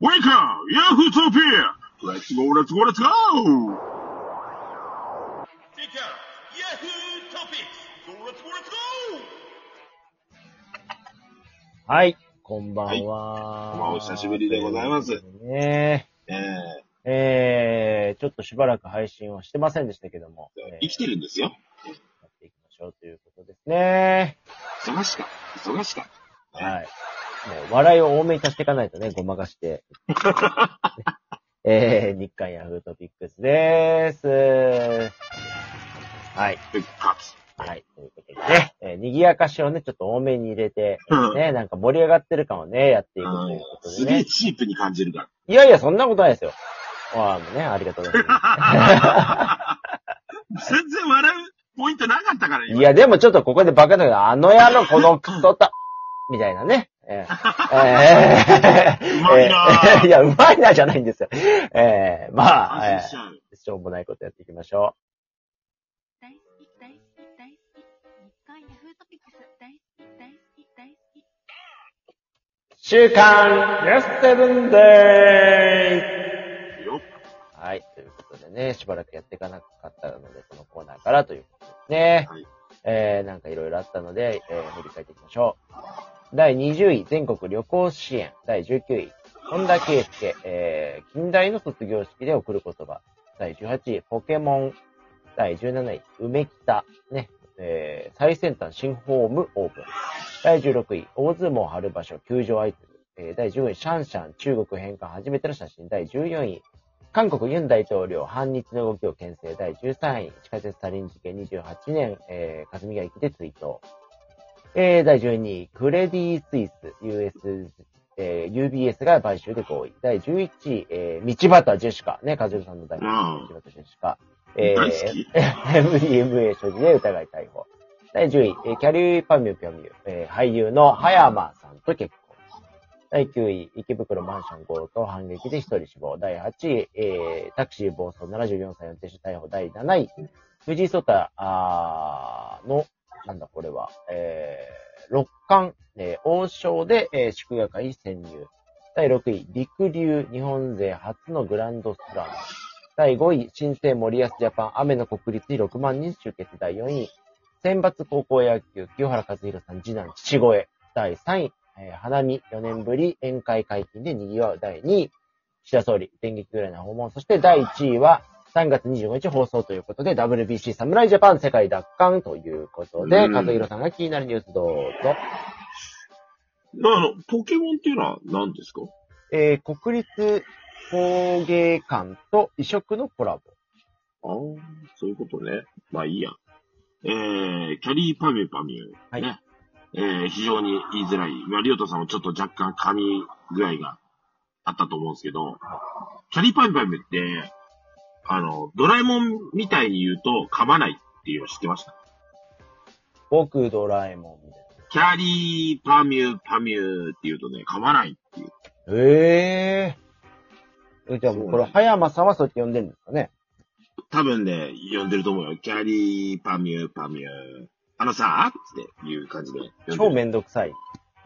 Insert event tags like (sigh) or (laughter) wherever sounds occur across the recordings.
Welcome! Yahoo!topia! Let's go, let's go, let's go! Take out Yahoo Topics! Go, let's go, let's go! はい、こんばんは。こんばんはお久しぶりでございます。ねええー、ちょっとしばらく配信をしてませんでしたけども、ーえー生きてるんですよ。やっていきましょうということですね。忙しか。忙しか。はい。笑いを多めに足していかないとね、ごまかして。えー、日刊ヤフートピックスでーす。はい。復活。はい。ということでね、えー、賑やかしをね、ちょっと多めに入れて、うんね、なんか盛り上がってる感をね、やっていくということすげえ。チープに感じるから。いやいや、そんなことないですよ。ああ、もうね、ありがとうございます。全然笑うポイントなかったから、いや、でもちょっとここでバカだけど、あの野郎、このクソた、みたいなね。えー、(laughs) えー、うまいな (laughs) いや、うまいなじゃないんですよ。えー、まあ、え。ー、しょうもないことやっていきましょ大好き、大好き、大好き。日刊ヤフートピックス。大好き、大好き、大好き。う。週刊、ヤスセブンデはい、ということでね、しばらくやっていかなかったので、このコーナーからということですね。はいえー、なんかいろいろあったので、えー、振り返っていきましょう。第20位、全国旅行支援。第19位、本田圭介、えー、近代の卒業式で送る言葉。第18位、ポケモン。第17位、梅北。ね、えー、最先端新ホームオープン。第16位、大相撲春場所、球場アイテム。えー、第10位、シャンシャン、中国返還初めての写真。第14位、韓国ユン大統領、反日の動きを牽制。第13位、地下鉄サリン事件28年、えー、霞ヶ駅で追悼。えー、第12位、クレディ・スイス、US、えー、UBS が買収で合意。第11位、えー、道端ジェシカ、ね、カズルさんの大好きうん道端ジェシカ。えー、MDMA 所持で疑い逮捕。第10位、えーキャリーパミュピョミュ、えー俳優の葉山さんと結婚。第9位、池袋マンション強盗反撃で一人死亡。第8位、えータクシー暴走74歳運転手逮捕。第7位、藤井聡太の、なんだこれは、えー、六冠、えー王将で、えー祝賀会に潜入。第6位、陸流日本勢初のグランドスラム。第5位、新生森保ジャパン、雨の国立に6万人集結。第4位、選抜高校野球、清原和弘さん、次男、父越。第3位、えー花見、4年ぶり、宴会解禁で賑わう。第2位、岸田総理、電撃ぐらいの訪問。そして第1位は、3月25日放送ということで、WBC 侍ジャパン世界奪還ということで、うん和弘さんが気になるニュースどうぞ。あの、ポケモンっていうのは何ですか？えー、国立工芸館と異色のコラボ。ああ、そういうことね。まあいいや。えー、キャリーパミュパミュ。はいね。えー、非常に言いづらい。まあ、リオタさんもちょっと若干噛み具合があったと思うんですけど、キャリーパミュパミュって、あの、ドラえもんみたいに言うと噛まないっていうの知ってました？僕ドラえもんキャリーパミュパミュって言うとね、噛まないっていう。な。ええー。じゃあこれ、葉山さんはそうやって呼んでるんですかね？多分ね、呼んでると思うよ。キャリーパミュパミュ。あのさ、っていう感じで。超めんどくさい。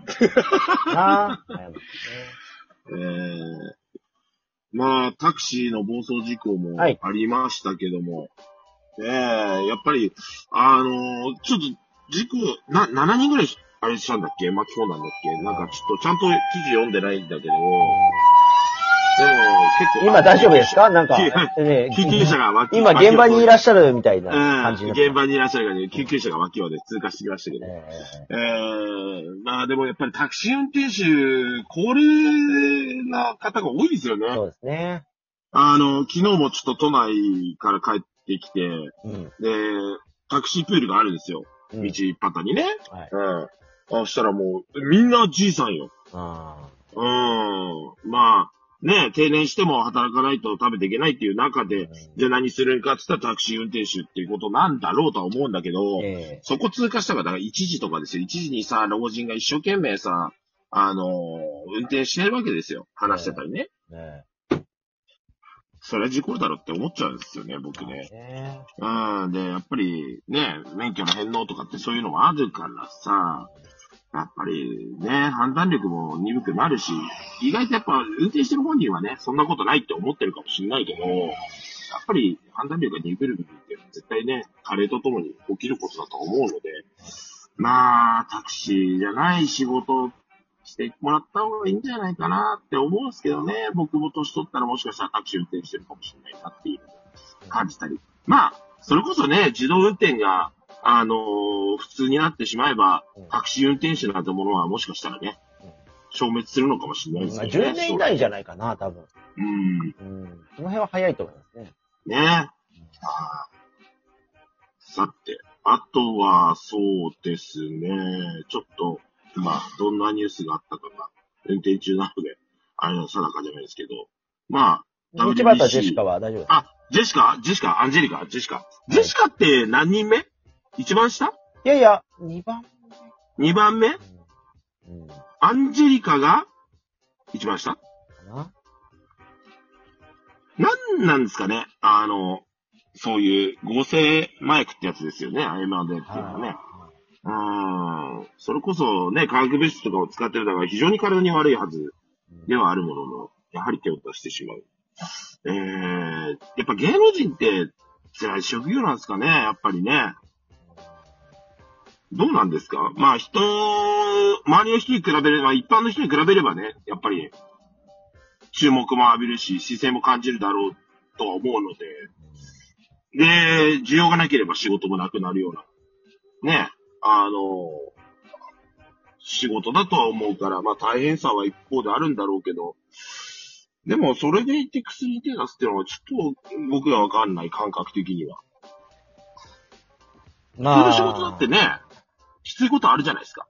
(laughs) なあ、葉山さんね。タクシーの暴走事故もはいありましたけども、ええやっぱり、あのーちょっと、事故、な、7人ぐらい、あれしたんだっけ？巻き込んだんだっけ？なんかちょっと、ちゃんと記事読んでないんだけど、でも、結構。今大丈夫ですか？なんか、救ね、救急車が脇今現場にいらっししゃるみたいなゃ感じになって現場にいらっしゃるからね、救急車が脇をね、通過してきましたけど。ええー、まあでもやっぱりタクシー運転手、高齢な方が多いですよね。えそうですね。あの、昨日もちょっと都内から帰ってきて、うん。で、タクシープールがあるんですよ。うん道一端にね。はい。うん。あ、したらもう、みんなじいさんよ。あうん。まあ、ね、定年しても働かないと食べていけないっていう中あ。で、じゃあ何するんかって言ったらタクシー運転手っていうことなんだろうとは思うんだけど、ええそこ通過したから、だから1時とかですよ。1時にさ、老人が一生懸命さ、あのー運転してるわけですよ。話してたりね。ねそれは事故るだろって思っちゃうんですよね、僕ね。ねうん。で、やっぱりね、免許の返納とかってそういうのもあるからさ、やっぱりね、判断力も鈍くなるし、意外とやっぱ運転してる本人はね、そんなことないって思ってるかもしれないけど、やっぱり判断力が鈍る部分って絶対ね、加齢とともに起きることだと思うので、まあ、タクシーじゃない仕事してもらった方がいいんじゃないかなって思うんですけどね、僕も年取ったらもしかしたらタクシー運転してるかもしれないなっていう感じたり。まあ、それこそね、自動運転が、あのー普通になってしまえばうん、タクシー運転手なんてものはもしかしたらねうん、消滅するのかもしれないですね。10年以内じゃないかな、多分。うん。うん。その辺は早いと思いますね。ね。あーさて、あとは、そうですね。ちょっと、まあ、どんなニュースがあったかが、運転中なので、あれは定かじゃないですけど、まあ、道端ジェシカは大丈夫です。あ、ジェシカジェシカアンジェリカジェシカ。ジェシカって何人目？一番下？いやいや、2番二番目？目うん。アンジェリカが一番下？な？なんなんですかね？あの、そういう合成麻薬ってやつですよね、アイマーでっていうのはね。うーん。それこそね、化学物質とかを使ってるだから非常に体に悪いはずではあるものの、やはり手を出してしまう。えー、やっぱ芸能人って辛い職業なんですかね、やっぱりね。どうなんですか？まあ人、周りの人に比べれば、一般の人に比べればね、やっぱり、注目も浴びるし、視線も感じるだろうとは思うので、で、需要がなければ仕事もなくなるような、ね、あの、仕事だとは思うから、まあ大変さは一方であるんだろうけど、でもそれでいて薬に手出すっていうのはちょっと僕がわかんない感覚的には。普通の仕事だってね、きついことあるじゃないですか。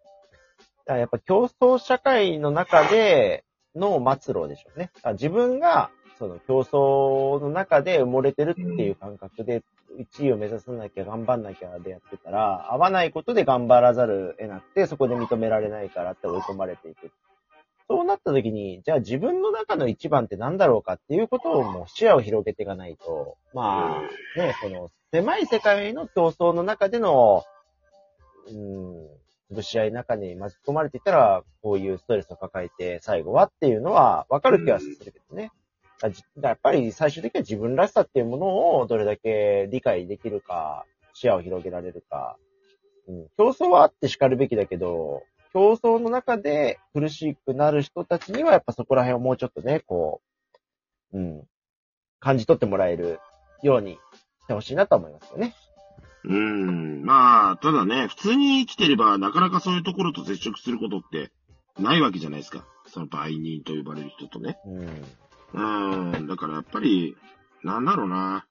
だやっぱ競争社会の中での末路でしょうね。自分が、その競争の中で埋もれてるっていう感覚で、1位を目指さなきゃ頑張んなきゃでやってたら、合わないことで頑張らざる得なくて、そこで認められないからって追い込まれていく。そうなった時に、じゃあ自分の中の一番って何だろうかっていうことをもう視野を広げていかないと、まあ、ね、この狭い世界の競争の中での、うん、潰し合いの中に巻き込まれていたら、こういうストレスを抱えて最後はっていうのは分かる気はするけどね。やっぱり最終的には自分らしさっていうものをどれだけ理解できるか、視野を広げられるか。うん、競争はあって叱るべきだけど、競争の中で苦しくなる人たちにはやっぱそこら辺をもうちょっとね、こう、うん、感じ取ってもらえるようにしてほしいなと思いますよね。うーん。まあ、ただね、普通に生きてれば、なかなかそういうところと接触することってないわけじゃないですか。その売人と呼ばれる人とね。うん。うーん。だからやっぱり、なんだろうな。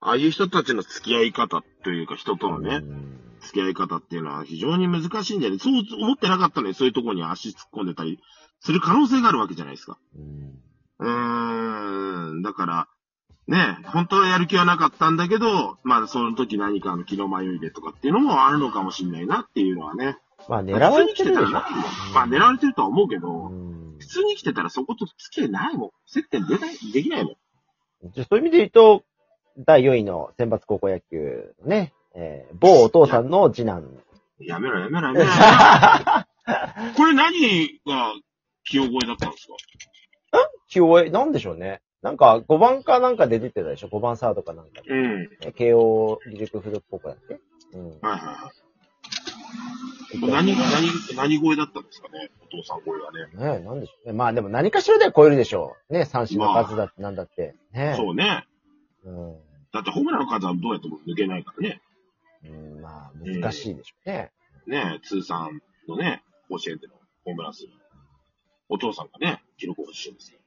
ああいう人たちの付き合い方というか、人とのね、うん付き合い方っていうのは非常に難しいんじゃないそう思ってなかったのに、そういうところに足突っ込んでたりする可能性があるわけじゃないですか。うーん。だから、ね、本当はやる気はなかったんだけど、まあその時何かの気の迷いでとかっていうのもあるのかもしれないなっていうのはね。まあ狙われてるでしょ。まあ狙われてるとは思うけど、うん普通に生きてたらそこと付き合いないもん。接点出ない、できないもん。じゃあそういう意味で言うと、第4位の選抜高校野球のね、えー某お父さんの次男。やめろやめろやめろ。(laughs) これ何が起用声だったんですか？起用え、なんでしょうね。なんか5番かなんかで出てたでしょ ?5 番サードかなんかで。うん。え慶応義塾附属高校だっけ？うん。はいはいはい。何、何、何声だったんですかねお父さん声はね。ねえ、なんでしょうね。まあでも何かしらでは超えるでしょう。ね、三振の数だってなんだって。ねえ。そうね。うん。だってホームランの数はどうやっても抜けないからね。うん、まあ、難しいでしょうね。ね通算のね、甲子園でのホームラン数。お父さんがね、記録を欲しいんですよ。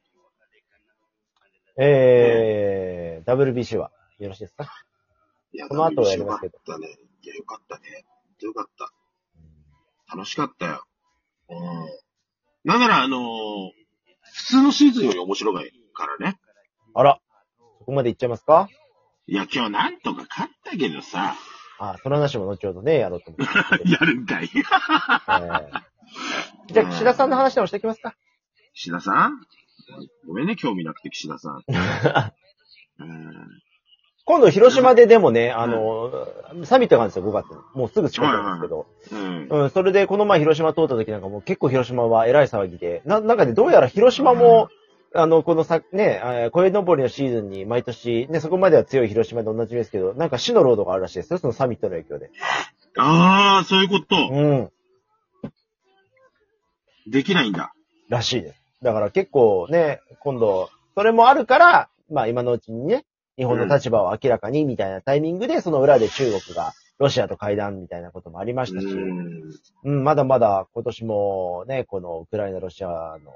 えー、WBC はよろしいですか？いやこの後やりますけどよかったね。いや、よかったね。よかった。楽しかったよ。うん。なんなら、あのー普通のシーズンより面白いからね。あら、そこまでいっちゃいますか？いや、今日なんとか勝ったけどさ、あ、その話も後ほどね、やろうと思って。(laughs) やるんかい。えーじゃあ、岸田さんの話でもしていきますか？岸田さん？ごめんね、興味なくて岸田さん。(laughs) うん今度広島ででもね、あの、サミットがあるんですよ、5月に。もうすぐ近くなんですけど。うん。うん、それでこの前広島通った時なんかもう結構広島は偉い騒ぎで、な、なんかね、どうやら広島も、あの、このさ、ね、えー、声登りのシーズンに毎年、ね、そこまでは強い広島で同じですけど、なんか死のロードがあるらしいですよ、そのサミットの影響で。ああ、そういうこと。うん。できないんだ。らしいです。だから結構ね、今度、それもあるから、まあ今のうちにね、日本の立場を明らかにみたいなタイミングで、その裏で中国がロシアと会談みたいなこともありましたし、うん。うん、まだまだ今年もね、このウクライナ、ロシアの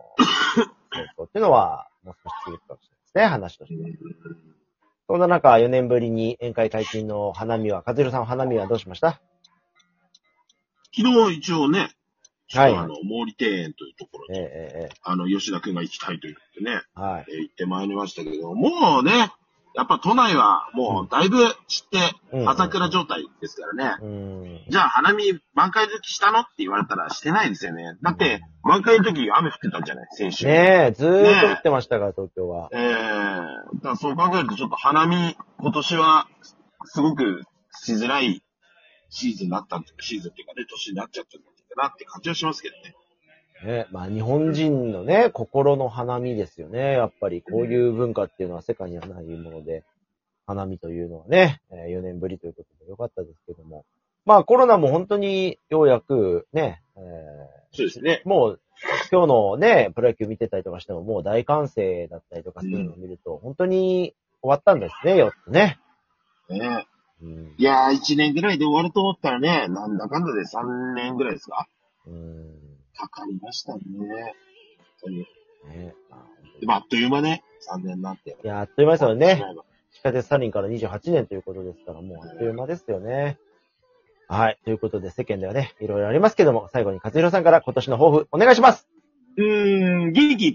戦争っていうのは、もう少し続くかもしれないですね、話としては。そんな中、4年ぶりに宴会解禁の花見は、和弘さん花見はどうしました？昨日一応ね、はいあの、毛利庭園というところに、えええええあの、吉田くんが行きたいと言ってね、えはい。えー行ってまいりましたけど、もうね、やっぱ都内はもうだいぶ散って、うん朝倉状態ですからね。うん。じゃあ花見満開時したのって言われたらしてないですよね。だって、満開の時雨降ってたんじゃない先週。ねえ、ずーっと降ってましたから、東京は。ええだからそう考えるとちょっと花見、今年は、すごくしづらいシーズンになった、シーズンっていうかね、年になっちゃったんだなって感じはしますけどね。ね、まあ日本人のね、心の花見ですよね。やっぱりこういう文化っていうのは世界にはないもので、花見というのはね、えー4年ぶりということでよかったですけども。まあコロナも本当にようやくね、えそうですねー。もう今日のね、プロ野球見てたりとかしてももう大歓声だったりとかそういうのを見ると、本当に終わったんですね、よってね。ねうん。いやー、1年ぐらいで終わると思ったらね、なんだかんだで3年ぐらいですかうん。かかりましたね。本当にね、まあでもあっという間ね、3年なんて。いや、あっという間ですよね。地下鉄サリンから28年ということですから、もうあっという間ですよね。はい。ということで、世間ではね、いろいろありますけども、最後に勝弘さんから今年の抱負、お願いしますうーん、元気